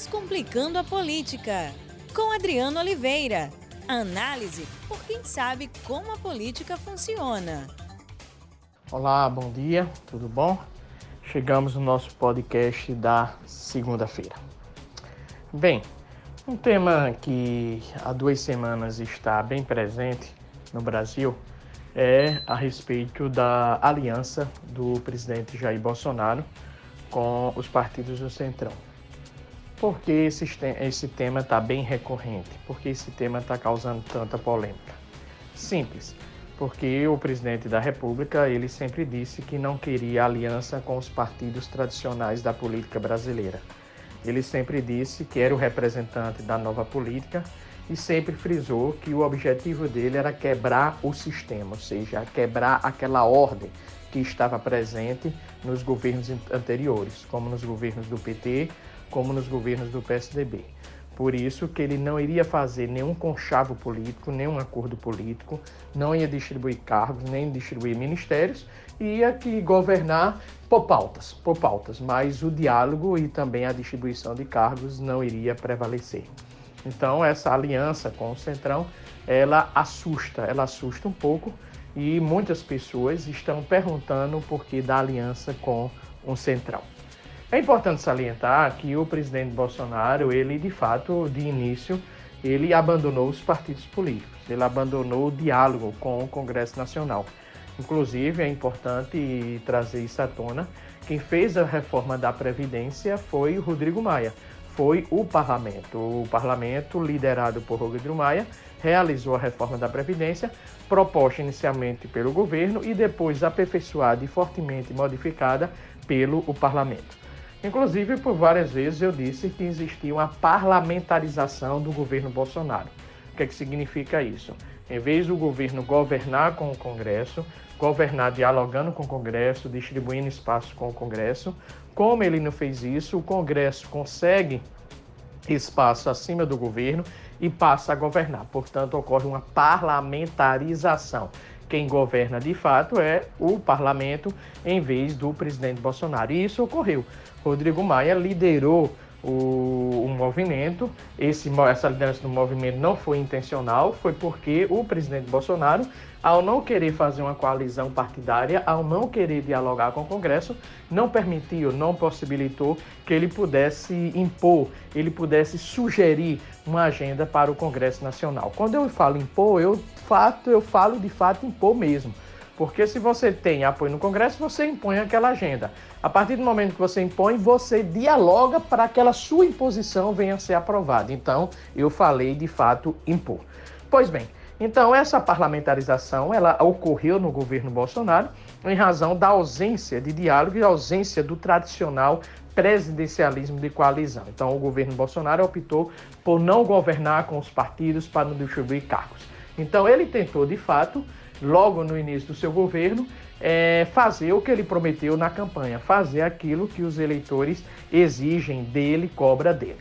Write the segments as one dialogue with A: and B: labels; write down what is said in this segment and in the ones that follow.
A: Descomplicando a Política, com Adriano Oliveira. Análise por quem sabe como a política funciona.
B: Olá, bom dia, tudo bom? Chegamos no nosso podcast da segunda-feira. Bem, um tema que há duas semanas está bem presente no Brasil é a respeito da aliança do presidente Jair Bolsonaro com os partidos do Centrão. Por que esse, esse tema está bem recorrente? Por que esse tema está causando tanta polêmica? Simples, porque o presidente da República ele sempre disse que não queria aliança com os partidos tradicionais da política brasileira. Ele sempre disse que era o representante da nova política e sempre frisou que o objetivo dele era quebrar o sistema, ou seja, quebrar aquela ordem que estava presente nos governos anteriores, como nos governos do PT, como nos governos do PSDB. Por isso que ele não iria fazer nenhum conchavo político, nenhum acordo político, não ia distribuir cargos, nem distribuir ministérios, ia que governar por pautas, por pautas, mas o diálogo e também a distribuição de cargos não iria prevalecer. Então essa aliança com o Centrão, ela assusta, ela assusta um pouco e muitas pessoas estão perguntando o porquê da aliança com o Centrão. É importante salientar que o presidente Bolsonaro, ele de fato, de início, ele abandonou os partidos políticos, ele abandonou o diálogo com o Congresso Nacional. Inclusive, é importante trazer isso à tona. Quem fez a reforma da Previdência foi o Rodrigo Maia, foi o parlamento. O parlamento, liderado por Rodrigo Maia, realizou a reforma da Previdência, proposta inicialmente pelo governo e depois aperfeiçoada e fortemente modificada pelo o parlamento. Inclusive, por várias vezes eu disse que existia uma parlamentarização do governo Bolsonaro. O que, é que significa isso? Em vez do governo governar com o Congresso, governar dialogando com o Congresso, distribuindo espaço com o Congresso, como ele não fez isso, o Congresso consegue espaço acima do governo e passa a governar. Portanto, ocorre uma parlamentarização quem governa de fato é o parlamento em vez do presidente Bolsonaro. E isso ocorreu. Rodrigo Maia liderou o, o movimento. Esse, essa liderança do movimento não foi intencional, foi porque o presidente Bolsonaro, ao não querer fazer uma coalizão partidária, ao não querer dialogar com o Congresso, não permitiu, não possibilitou que ele pudesse impor, ele pudesse sugerir uma agenda para o Congresso Nacional. Quando eu falo impor, eu, fato, eu falo de fato impor mesmo. Porque se você tem apoio no Congresso, você impõe aquela agenda. A partir do momento que você impõe, você dialoga para que aquela sua imposição venha a ser aprovada. Então, eu falei de fato impor. Pois bem, então essa parlamentarização ela ocorreu no governo Bolsonaro em razão da ausência de diálogo e ausência do tradicional presidencialismo de coalizão. Então, o governo Bolsonaro optou por não governar com os partidos para não distribuir cargos. Então, ele tentou, de fato, logo no início do seu governo, é, fazer o que ele prometeu na campanha, fazer aquilo que os eleitores exigem dele, cobra dele.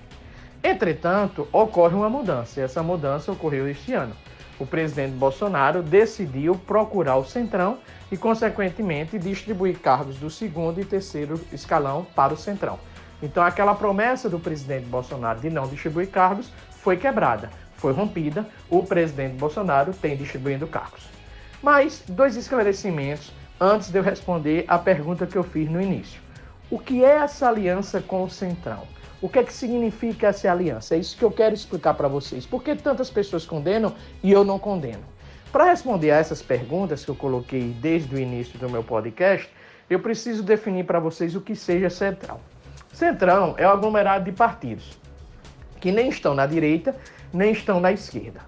B: Entretanto, ocorre uma mudança, e essa mudança ocorreu este ano. O presidente Bolsonaro decidiu procurar o Centrão e, consequentemente, distribuir cargos do segundo e terceiro escalão para o Centrão. Então, aquela promessa do presidente Bolsonaro de não distribuir cargos foi quebrada, foi rompida. O presidente Bolsonaro tem distribuindo cargos. Mas dois esclarecimentos antes de eu responder a pergunta que eu fiz no início. O que é essa aliança com o Centrão? O que é que significa essa aliança? É isso que eu quero explicar para vocês. Por que tantas pessoas condenam e eu não condeno? Para responder a essas perguntas que eu coloquei desde o início do meu podcast, eu preciso definir para vocês o que seja Centrão. Centrão é o aglomerado de partidos que nem estão na direita nem estão na esquerda.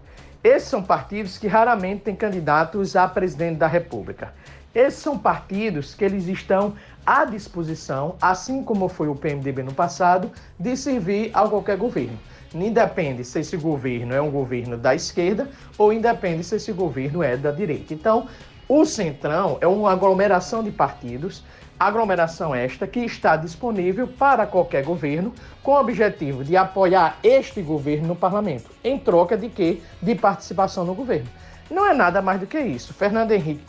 B: Esses são partidos que raramente têm candidatos a presidente da República. Esses são partidos que eles estão à disposição, assim como foi o PMDB no passado, de servir a qualquer governo. Independe se esse governo é um governo da esquerda ou independe se esse governo é da direita. Então, o Centrão é uma aglomeração de partidos aglomeração esta que está disponível para qualquer governo com o objetivo de apoiar este governo no parlamento, em troca de quê? De participação no governo. Não é nada mais do que isso. Fernando Henrique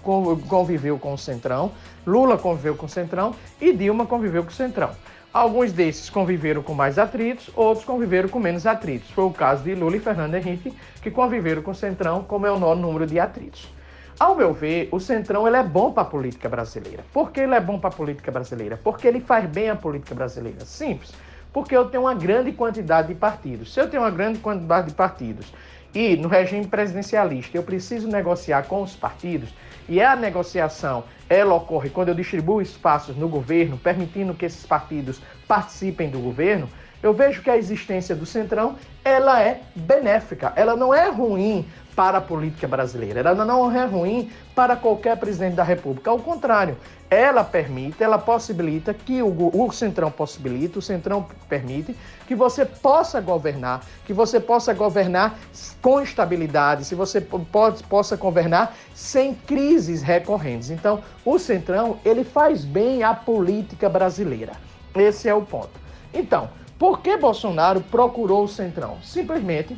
B: conviveu com o Centrão, Lula conviveu com o Centrão e Dilma conviveu com o Centrão. Alguns desses conviveram com mais atritos, outros conviveram com menos atritos. Foi o caso de Lula e Fernando Henrique, que conviveram com o Centrão com o menor número de atritos. Ao meu ver, o Centrão ele é bom para a política brasileira. Por que ele é bom para a política brasileira? Porque ele faz bem a política brasileira. Simples. Porque eu tenho uma grande quantidade de partidos. Se eu tenho uma grande quantidade de partidos e no regime presidencialista eu preciso negociar com os partidos, e a negociação ela ocorre quando eu distribuo espaços no governo, permitindo que esses partidos participem do governo, eu vejo que a existência do Centrão ela é benéfica, ela não é ruim para a política brasileira, ela não é ruim para qualquer presidente da República, ao contrário, ela permite, ela possibilita que o, o Centrão possibilita, o Centrão permite que você possa governar, que você possa governar com estabilidade, se você pode, possa governar sem crises recorrentes. Então, o Centrão, ele faz bem a política brasileira. Esse é o ponto. Então, por que Bolsonaro procurou o Centrão? Simplesmente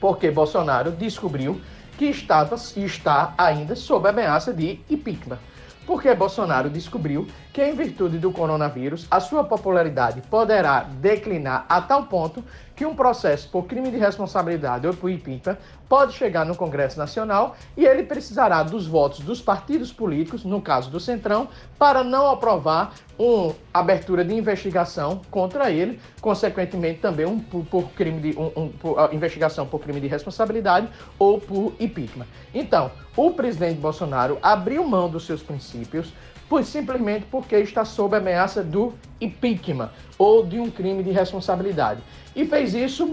B: porque Bolsonaro descobriu que estava e está ainda sob ameaça de impeachment. Porque Bolsonaro descobriu que, em virtude do coronavírus, a sua popularidade poderá declinar a tal ponto que um processo por crime de responsabilidade ou por impeachment pode chegar no Congresso Nacional e ele precisará dos votos dos partidos políticos, no caso do Centrão, para não aprovar uma abertura de investigação contra ele, consequentemente também um, por, crime de um, um por, investigação por crime de responsabilidade ou por impeachment. Então, o presidente Bolsonaro abriu mão dos seus princípios pois simplesmente porque está sob ameaça do impeachment ou de um crime de responsabilidade. E fez isso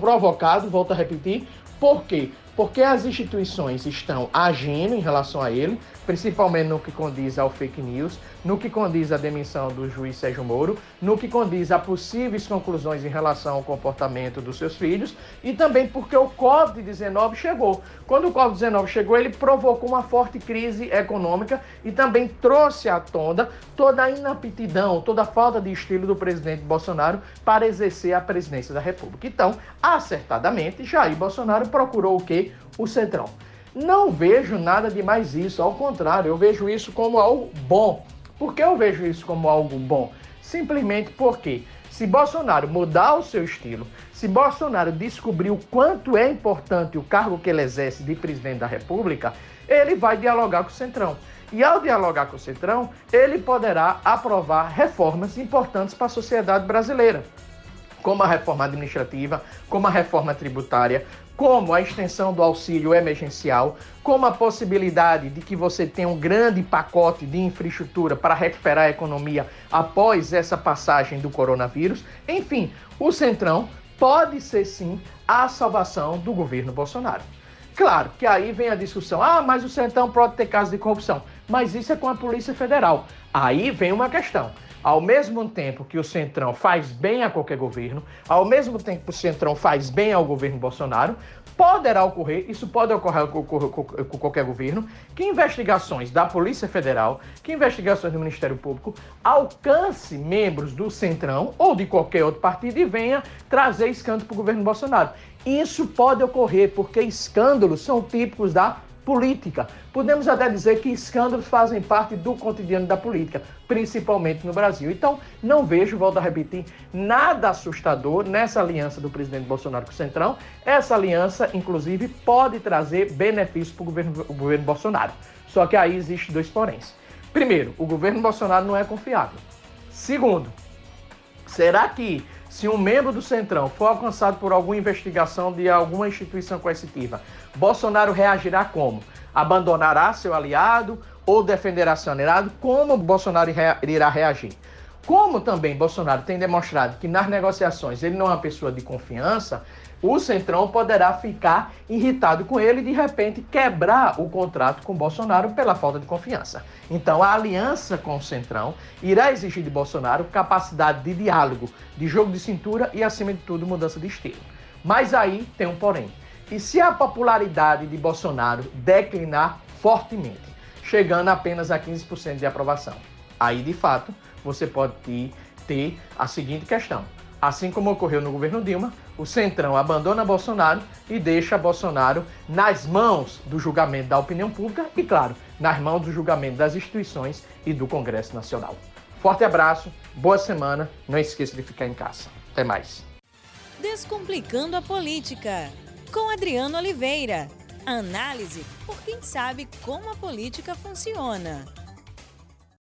B: provocado, volto a repetir, por quê? Porque as instituições estão agindo em relação a ele, principalmente no que condiz ao fake news, no que condiz à demissão do juiz Sérgio Moro, no que condiz a possíveis conclusões em relação ao comportamento dos seus filhos e também porque o Covid-19 chegou. Quando o Covid-19 chegou, ele provocou uma forte crise econômica e também trouxe à tona toda a inaptidão, toda a falta de estilo do presidente Bolsonaro para exercer a presidência da República. Então, acertadamente, Jair Bolsonaro procurou o quê? O Centrão. Não vejo nada de mais isso, ao contrário, eu vejo isso como algo bom. Por que eu vejo isso como algo bom? Simplesmente porque se Bolsonaro mudar o seu estilo, se Bolsonaro descobrir o quanto é importante o cargo que ele exerce de presidente da República, ele vai dialogar com o Centrão. E ao dialogar com o Centrão, ele poderá aprovar reformas importantes para a sociedade brasileira como a reforma administrativa, como a reforma tributária, como a extensão do auxílio emergencial, como a possibilidade de que você tenha um grande pacote de infraestrutura para recuperar a economia após essa passagem do coronavírus. Enfim, o Centrão pode ser sim a salvação do governo Bolsonaro. Claro que aí vem a discussão: ah, mas o Centrão pode ter casos de corrupção. Mas isso é com a Polícia Federal. Aí vem uma questão ao mesmo tempo que o Centrão faz bem a qualquer governo, ao mesmo tempo que o Centrão faz bem ao governo Bolsonaro, poderá ocorrer, isso pode ocorrer com, qualquer governo, que investigações da Polícia Federal, que investigações do Ministério Público alcance membros do Centrão ou de qualquer outro partido e venha trazer escândalo para o governo Bolsonaro. Isso pode ocorrer porque escândalos são típicos da política. Podemos até dizer que escândalos fazem parte do cotidiano da política, principalmente no Brasil. Então, não vejo, volto a repetir, nada assustador nessa aliança do presidente Bolsonaro com o Centrão. Essa aliança, inclusive, pode trazer benefícios para o governo, o governo Bolsonaro. Só que aí existe dois poréns. Primeiro, o governo Bolsonaro não é confiável. Segundo, será que se um membro do Centrão for alcançado por alguma investigação de alguma instituição coercitiva, Bolsonaro reagirá como? Abandonará seu aliado ou defenderá seu aliado? Como Bolsonaro irá reagir? Como também Bolsonaro tem demonstrado que nas negociações ele não é uma pessoa de confiança, o Centrão poderá ficar irritado com ele e de repente quebrar o contrato com Bolsonaro pela falta de confiança. Então a aliança com o Centrão irá exigir de Bolsonaro capacidade de diálogo, de jogo de cintura e, acima de tudo, mudança de estilo. Mas aí tem um porém. E se a popularidade de Bolsonaro declinar fortemente, chegando apenas a 15% de aprovação? Aí, de fato, você pode ter a seguinte questão Assim como ocorreu no governo Dilma, o Centrão abandona Bolsonaro e deixa Bolsonaro nas mãos do julgamento da opinião pública e, claro, nas mãos do julgamento das instituições e do Congresso Nacional. Forte abraço, boa semana, não esqueça de ficar em casa. Até mais.
A: Descomplicando a política, com Adriano Oliveira. Análise por quem sabe como a política funciona.